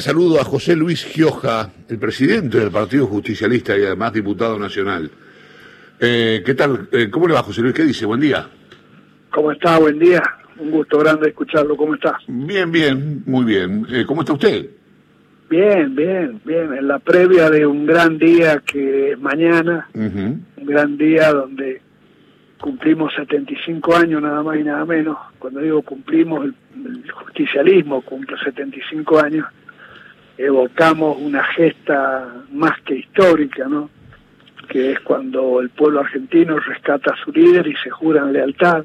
Saludo a José Luis Gioja, el presidente del Partido Justicialista y además diputado nacional. Eh, ¿Qué tal? Eh, ¿Cómo le va, José Luis? ¿Qué dice? Buen día. ¿Cómo está? Buen día. Un gusto grande escucharlo. ¿Cómo está? Bien, bien, muy bien. Eh, ¿Cómo está usted? Bien, bien, bien. En la previa de un gran día que es mañana, un gran día donde cumplimos 75 años nada más y nada menos. Cuando digo cumplimos, el, el justicialismo cumple 75 años. Evocamos una gesta más que histórica, ¿no? Que es cuando el pueblo argentino rescata a su líder y se juran lealtad.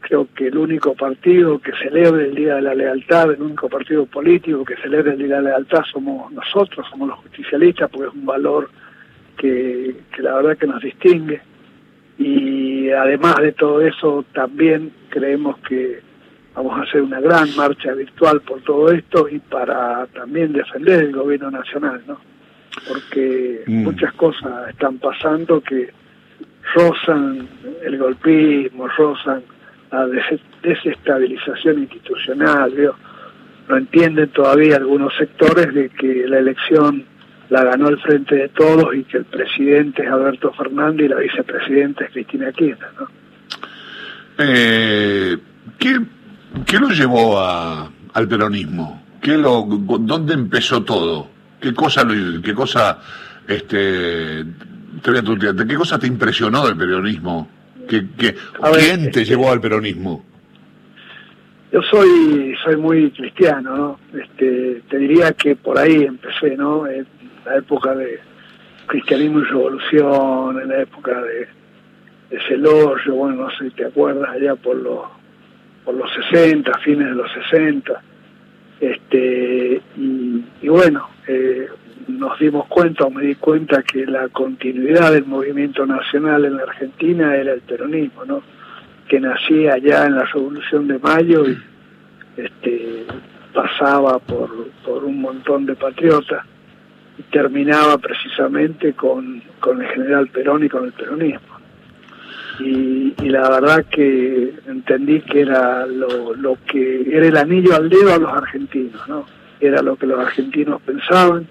Creo que el único partido que celebre el Día de la Lealtad, el único partido político que celebre el Día de la Lealtad somos nosotros, somos los justicialistas, porque es un valor que, que la verdad que nos distingue. Y además de todo eso, también creemos que vamos a hacer una gran marcha virtual por todo esto y para también defender el gobierno nacional, ¿no? Porque Mm. muchas cosas están pasando que rozan el golpismo, rozan la des- desestabilización institucional, ¿vio? No entienden todavía algunos sectores de que la elección la ganó el frente de todos y que el presidente es Alberto Fernández y la vicepresidenta es Cristina Kirchner, ¿no? Eh, ¿qué, qué lo llevó a- al peronismo? ¿Qué lo, ¿Dónde empezó todo? ¿Qué cosa, lo- qué cosa, este, te voy a tutear, ¿qué cosa te impresionó del peronismo? ¿Qué, qué- A ver, ¿Quién te este- llevó al peronismo? Yo soy soy muy cristiano, ¿no? Este, te diría que por ahí empecé, ¿no? En la época de cristianismo y revolución, en la época de, de Celorrio, bueno, no sé si te acuerdas, allá por los por los 60, fines de los 60. Este, y, bueno, eh, nos dimos cuenta o me di cuenta que la continuidad del movimiento nacional en la Argentina era el peronismo, ¿no? que nacía allá en la Revolución de Mayo y este, pasaba por, por un montón de patriotas y terminaba precisamente con, con el general Perón y con el peronismo. Y, y la verdad que entendí que era lo, lo que era el anillo al dedo a los argentinos, ¿no? Era lo que los argentinos pensaban,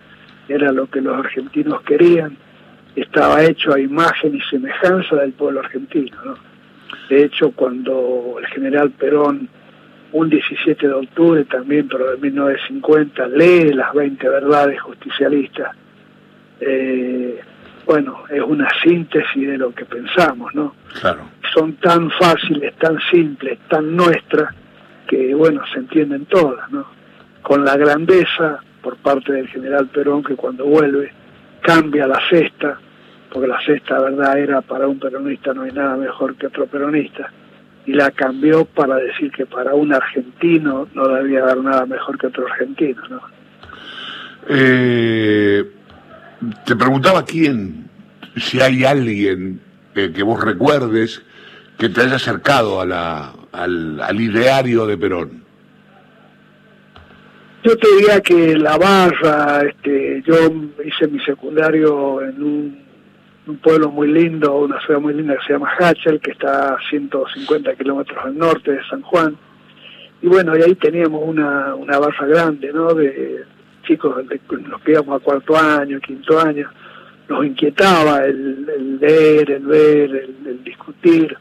era lo que los argentinos querían, estaba hecho a imagen y semejanza del pueblo argentino, ¿no? De hecho, cuando el general Perón, un 17 de octubre también, pero de 1950, lee las 20 verdades justicialistas, eh, bueno, es una síntesis de lo que pensamos, ¿no? Claro. Son tan fáciles, tan simples, tan nuestras, que, bueno, se entienden todas, ¿no? Con la grandeza por parte del general Perón, que cuando vuelve cambia la cesta, porque la cesta, verdad, era para un peronista no hay nada mejor que otro peronista, y la cambió para decir que para un argentino no debía haber nada mejor que otro argentino, ¿no? Eh, te preguntaba quién, si hay alguien eh, que vos recuerdes que te haya acercado a la, al, al ideario de Perón. Yo te diría que la barra, este, yo hice mi secundario en un, un pueblo muy lindo, una ciudad muy linda que se llama Hachel, que está a 150 kilómetros al norte de San Juan. Y bueno, y ahí teníamos una, una barra grande, ¿no? De chicos los que íbamos a cuarto año, quinto año. Nos inquietaba el, el leer, el ver, el, el discutir.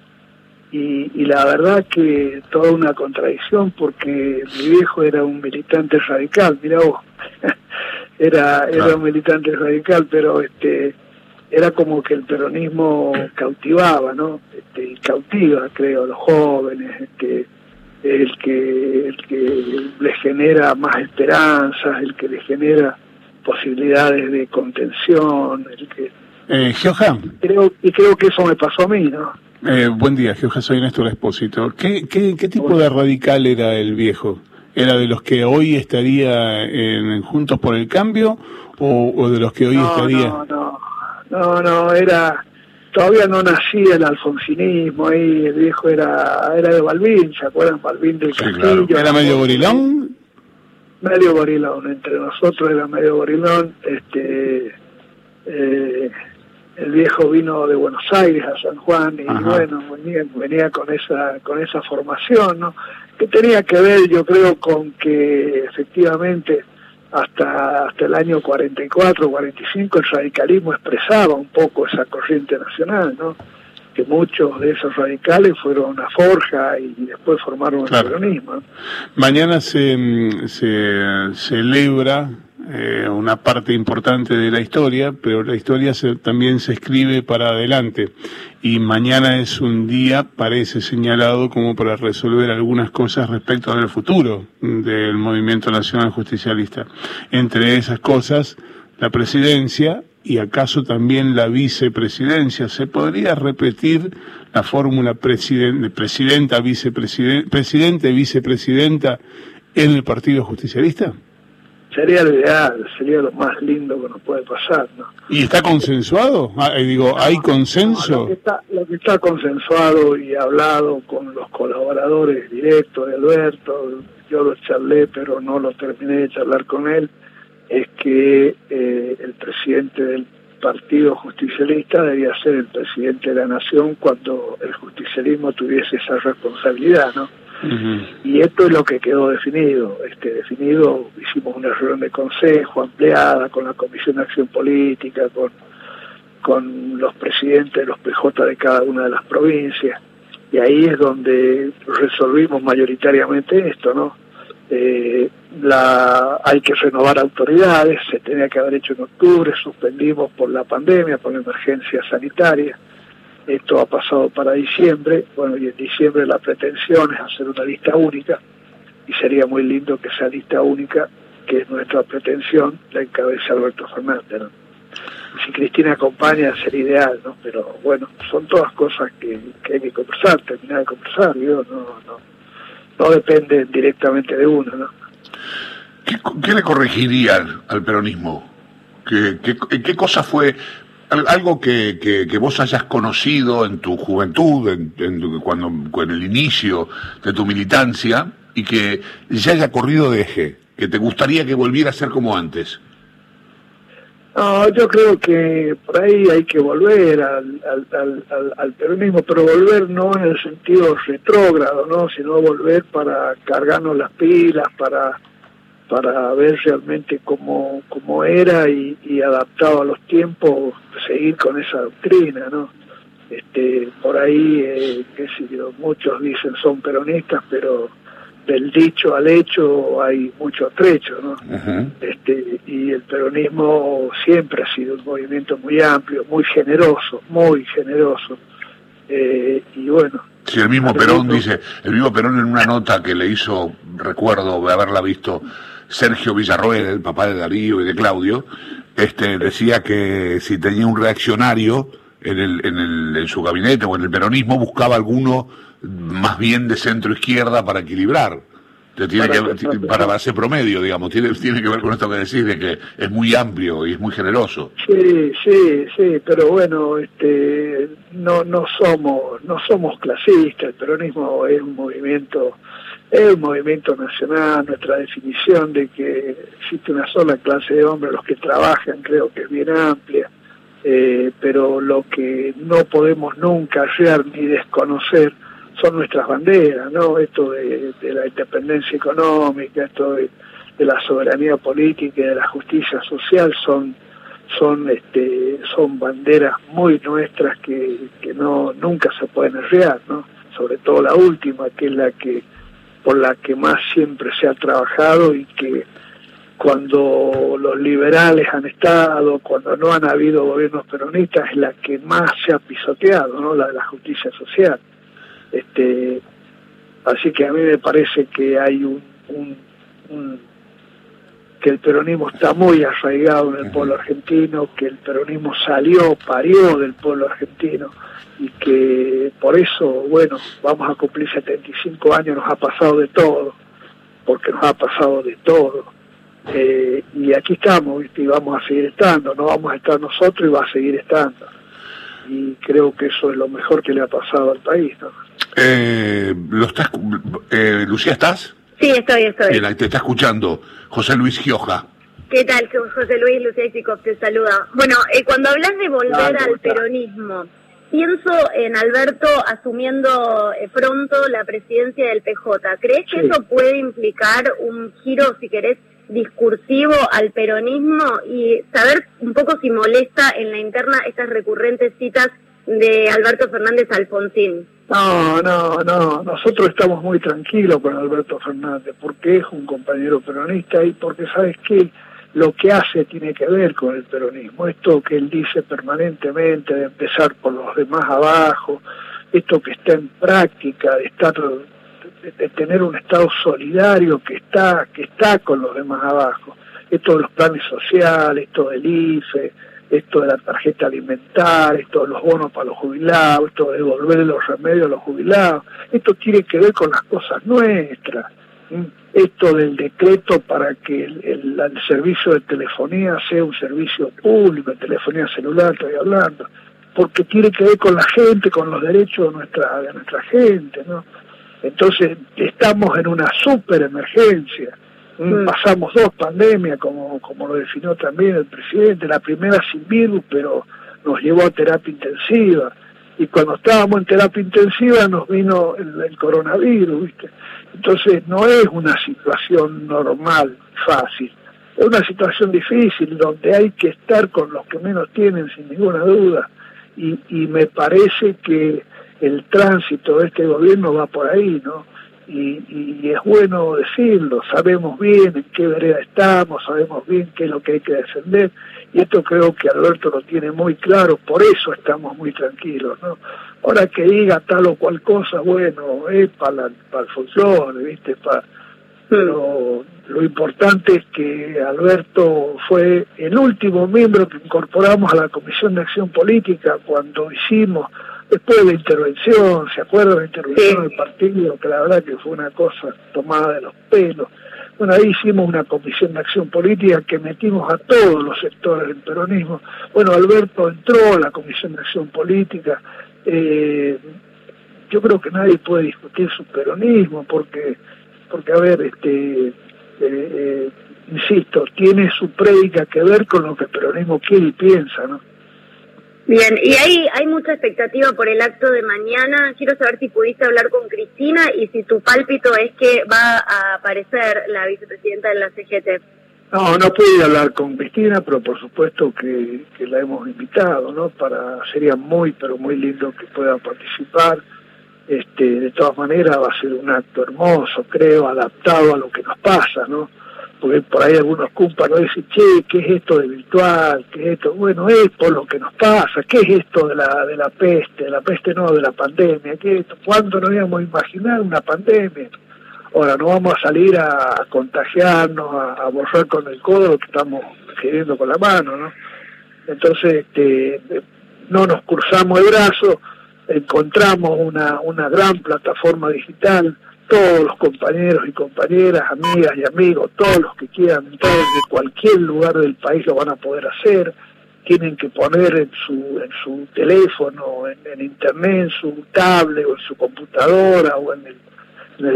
Y, y la verdad que toda una contradicción porque mi viejo era un militante radical, mira vos, era, era un militante radical, pero este era como que el peronismo cautivaba, ¿no? Este, y cautiva, creo, a los jóvenes, este, el que, el que les genera más esperanzas, el que les genera posibilidades de contención, el que Eh, Gioja, creo y creo que eso me pasó a mí, ¿no? eh, buen día, Gioja, soy Néstor Espósito. ¿Qué, qué, qué tipo de radical era el viejo? ¿Era de los que hoy estaría en Juntos por el Cambio o, o de los que hoy no, estaría? no, no, no, no, era, todavía no nacía el alfonsinismo ahí, el viejo era, era de Balbín, ¿se acuerdan? Balbín del Sí, Castillo. claro. ¿Era medio gorilón? Medio gorilón, entre nosotros era medio gorilón, este, eh, el viejo vino de Buenos Aires a San Juan y Ajá. bueno, venía, venía con esa, con esa formación, ¿no? Que tenía que ver, yo creo, con que efectivamente hasta, hasta el año 44, 45 el radicalismo expresaba un poco esa corriente nacional, ¿no? que muchos de esos radicales fueron a Forja y después formaron el peronismo. Mañana se, se celebra eh, una parte importante de la historia, pero la historia también se escribe para adelante. Y mañana es un día, parece señalado, como para resolver algunas cosas respecto del futuro del movimiento nacional justicialista. Entre esas cosas, la presidencia y acaso también la vicepresidencia. ¿Se podría repetir la fórmula presidente, presidenta, vicepresidente, presidente, vicepresidenta en el Partido Justicialista? Sería lo ideal, sería lo más lindo que nos puede pasar, ¿no? ¿Y está consensuado? Ah, eh, digo, ¿hay consenso? lo, que está, lo, que está, consensuado y hablado con los colaboradores directos de Alberto, yo lo charlé, pero no lo terminé de charlar con él, es que eh, el presidente del Partido Justicialista debía ser el presidente de la Nación cuando el justicialismo tuviese esa responsabilidad, ¿no? Y esto es lo que quedó definido. Este, definido, hicimos una reunión de consejo ampliada con la Comisión de Acción Política, con, con los presidentes de los PJ de cada una de las provincias. Y ahí es donde resolvimos mayoritariamente esto, ¿no? Eh, la, hay que renovar autoridades, se tenía que haber hecho en octubre, suspendimos por la pandemia, por la emergencia sanitaria esto ha pasado para diciembre, bueno, y en diciembre la pretensión es hacer una lista única, y sería muy lindo que esa lista única, que es nuestra pretensión, la encabece Alberto Fernández. ¿no? Si Cristina acompaña sería ideal, ¿no? Pero bueno, son todas cosas que, hay que conversar, terminar de conversar, no, no, no depende directamente de uno, ¿no? ¿Qué, le corregiría al, peronismo? ¿Qué, qué, qué cosa fue algo que, que, vos hayas conocido en tu juventud, en, cuando, en el inicio de tu militancia, y que ya haya corrido de eje, que te gustaría que volviera a ser como antes. No, yo creo que por ahí hay que volver al, al, al, al, peronismo, pero volver no en el sentido retrógrado, ¿no? sino volver para cargarnos las pilas, para para ver realmente cómo, cómo era y, adaptado a los tiempos, seguir con esa doctrina, ¿no? Este, por ahí, eh, qué sé yo, muchos dicen son peronistas, pero del dicho al hecho hay mucho trecho, ¿no? este, y el peronismo siempre ha sido un movimiento muy amplio, muy generoso, muy generoso. Eh, y bueno. Sí, el mismo Perón dice, el mismo Perón en una nota que le hizo, recuerdo de haberla visto, Sergio Villarroel, el papá de Darío y de Claudio, este, decía que si tenía un reaccionario en, el, en, el, en su gabinete o en el peronismo, buscaba alguno más bien de centro izquierda para equilibrar. Tiene para, que, para base promedio, digamos, tiene, tiene que ver con esto que decís de que es muy amplio y es muy generoso. Sí, sí, sí, pero bueno, este, no, no somos, no somos clasistas, el peronismo es un movimiento un movimiento nacional, nuestra definición de que existe una sola clase de hombres, los que trabajan, creo que es bien amplia, eh, pero lo que no podemos nunca hallar ni desconocer son nuestras banderas, ¿no? Esto de, la independencia económica, esto de, la soberanía política y de la justicia social son son este son banderas muy nuestras que, que no nunca se pueden arrear, ¿no? Sobre todo la última, que es la que por la que más siempre se ha trabajado y que cuando los liberales han estado, cuando no han habido gobiernos peronistas, es la que más se ha pisoteado, ¿no? La de la justicia social. Este, así que a mí me parece que hay un, que el peronismo está muy arraigado en el pueblo argentino, que el peronismo salió, parió del pueblo argentino y que por eso, bueno, vamos a cumplir 75 años, nos ha pasado de todo, porque nos ha pasado de todo. Eh, y aquí estamos, y vamos a seguir estando, no vamos a estar nosotros y va a seguir estando. Y creo que eso es lo mejor que le ha pasado al país. ¿no? Eh, ¿lo estás, eh, Lucía, ¿estás? Sí, estoy, estoy. te está escuchando José Luis Gioja. ¿Qué tal, José Luis? Lucía te saluda. Bueno, eh, cuando hablas de volver al peronismo, pienso en Alberto asumiendo eh, pronto la presidencia del PJ. ¿Crees que eso puede implicar un giro, si querés, discursivo al peronismo y saber un poco si molesta en la interna estas recurrentes citas de Alberto Fernández Alfonsín. No, no, no, nosotros estamos muy tranquilos con Alberto Fernández porque es un compañero peronista y porque sabes que lo que hace tiene que ver con el peronismo, esto que él dice permanentemente de empezar por los demás abajo, esto que está en práctica, de estar de, tener un Estado solidario que está, que está con los demás abajo, esto de los planes sociales, esto del IFE, esto de la tarjeta alimentaria, esto de los bonos para los jubilados, esto de devolver los remedios a los jubilados, esto tiene que ver con las cosas nuestras, esto del decreto para que el, servicio de telefonía sea un servicio público, telefonía celular estoy hablando, porque tiene que ver con la gente, con los derechos de nuestra, de nuestra gente, ¿no? Entonces estamos en una super emergencia. Mm. Pasamos dos pandemias, como, como lo definió también el presidente, la primera sin virus, pero nos llevó a terapia intensiva. Y cuando estábamos en terapia intensiva nos vino el, coronavirus, ¿viste? Entonces no es una situación normal, fácil. Es una situación difícil donde hay que estar con los que menos tienen, sin ninguna duda. Y, y me parece que el tránsito de este gobierno va por ahí, ¿no? Y, y, es bueno decirlo, sabemos bien en qué vereda estamos, sabemos bien qué es lo que hay que defender, y esto creo que Alberto lo tiene muy claro, por eso estamos muy tranquilos, ¿no? Ahora que diga tal o cual cosa, bueno, es para, para el folclore, ¿viste? Para, pero lo importante es que Alberto fue el último miembro que incorporamos a la Comisión de Acción Política cuando hicimos después de la intervención, ¿se acuerdan la intervención del partido? Que la verdad que fue una cosa tomada de los pelos. Bueno, ahí hicimos una comisión de acción política que metimos a todos los sectores del peronismo. Bueno, Alberto entró a la comisión de acción política. Eh, yo creo que nadie puede discutir su peronismo porque, porque a ver, este, eh, eh, insisto, tiene su prédica que ver con lo que el peronismo quiere y piensa, ¿no? Bien, y hay, hay mucha expectativa por el acto de mañana. Quiero saber si pudiste hablar con Cristina y si tu pálpito es que va a aparecer la vicepresidenta de la CGT. No, no pude hablar con Cristina, pero por supuesto que, que la hemos invitado, ¿no? Para sería muy, pero muy lindo que pueda participar. Este, de todas maneras va a ser un acto hermoso, creo, adaptado a lo que nos pasa, ¿no? Porque por ahí algunos cumpas nos dicen, che, ¿qué es esto de virtual? ¿Qué es esto? Bueno, es por lo que nos pasa, ¿qué es esto de la, de la peste? La peste no, de la pandemia, ¿qué es esto? ¿Cuándo nos íbamos a imaginar una pandemia? Ahora, no vamos a salir a, contagiarnos, a, borrar con el codo lo que estamos queriendo con la mano, ¿no? Entonces, este, no nos cruzamos el brazo, encontramos una, una gran plataforma digital, todos los compañeros y compañeras, amigas y amigos, todos los que quieran entrar de cualquier lugar del país lo van a poder hacer, tienen que poner en su, en su teléfono, en, internet, en su tablet o en su computadora o en el,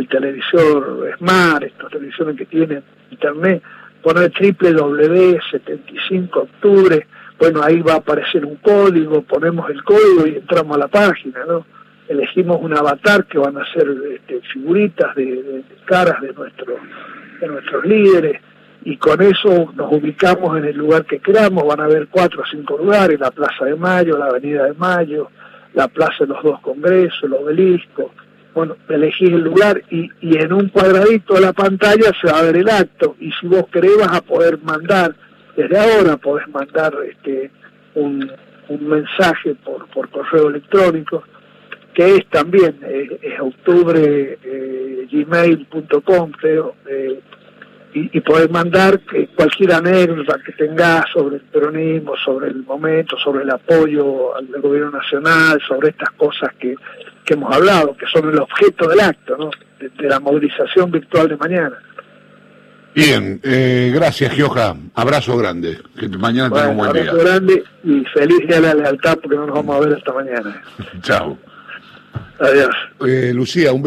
televisor Smart, estas televisiones que tienen internet, poner www.75 octubre, bueno, ahí va a aparecer un código, ponemos el código y entramos a la página, ¿no? Elegimos un avatar que van a ser este, figuritas de, caras de, nuestro, de nuestros líderes y con eso nos ubicamos en el lugar que queramos, van a haber cuatro o cinco lugares, la Plaza de Mayo, la Avenida de Mayo, la Plaza de los dos Congresos, el obelisco, bueno, elegís el lugar y, y en un cuadradito de la pantalla se va a ver el acto y si vos querés vas a poder mandar, desde ahora podés mandar este un, un mensaje por, por correo electrónico que es también eh, es octubre eh, gmail.com creo eh, y, y, poder mandar cualquier anécdota que tengas sobre el peronismo, sobre el momento, sobre el apoyo al gobierno nacional, sobre estas cosas que, que hemos hablado, que son el objeto del acto, ¿no? de, la movilización virtual de mañana. Bien, eh, gracias Gioja, abrazo grande, que mañana bueno, un buen abrazo grande y feliz día de la lealtad porque no nos vamos a ver esta mañana. Chao. Adiós. Eh, Lucía, un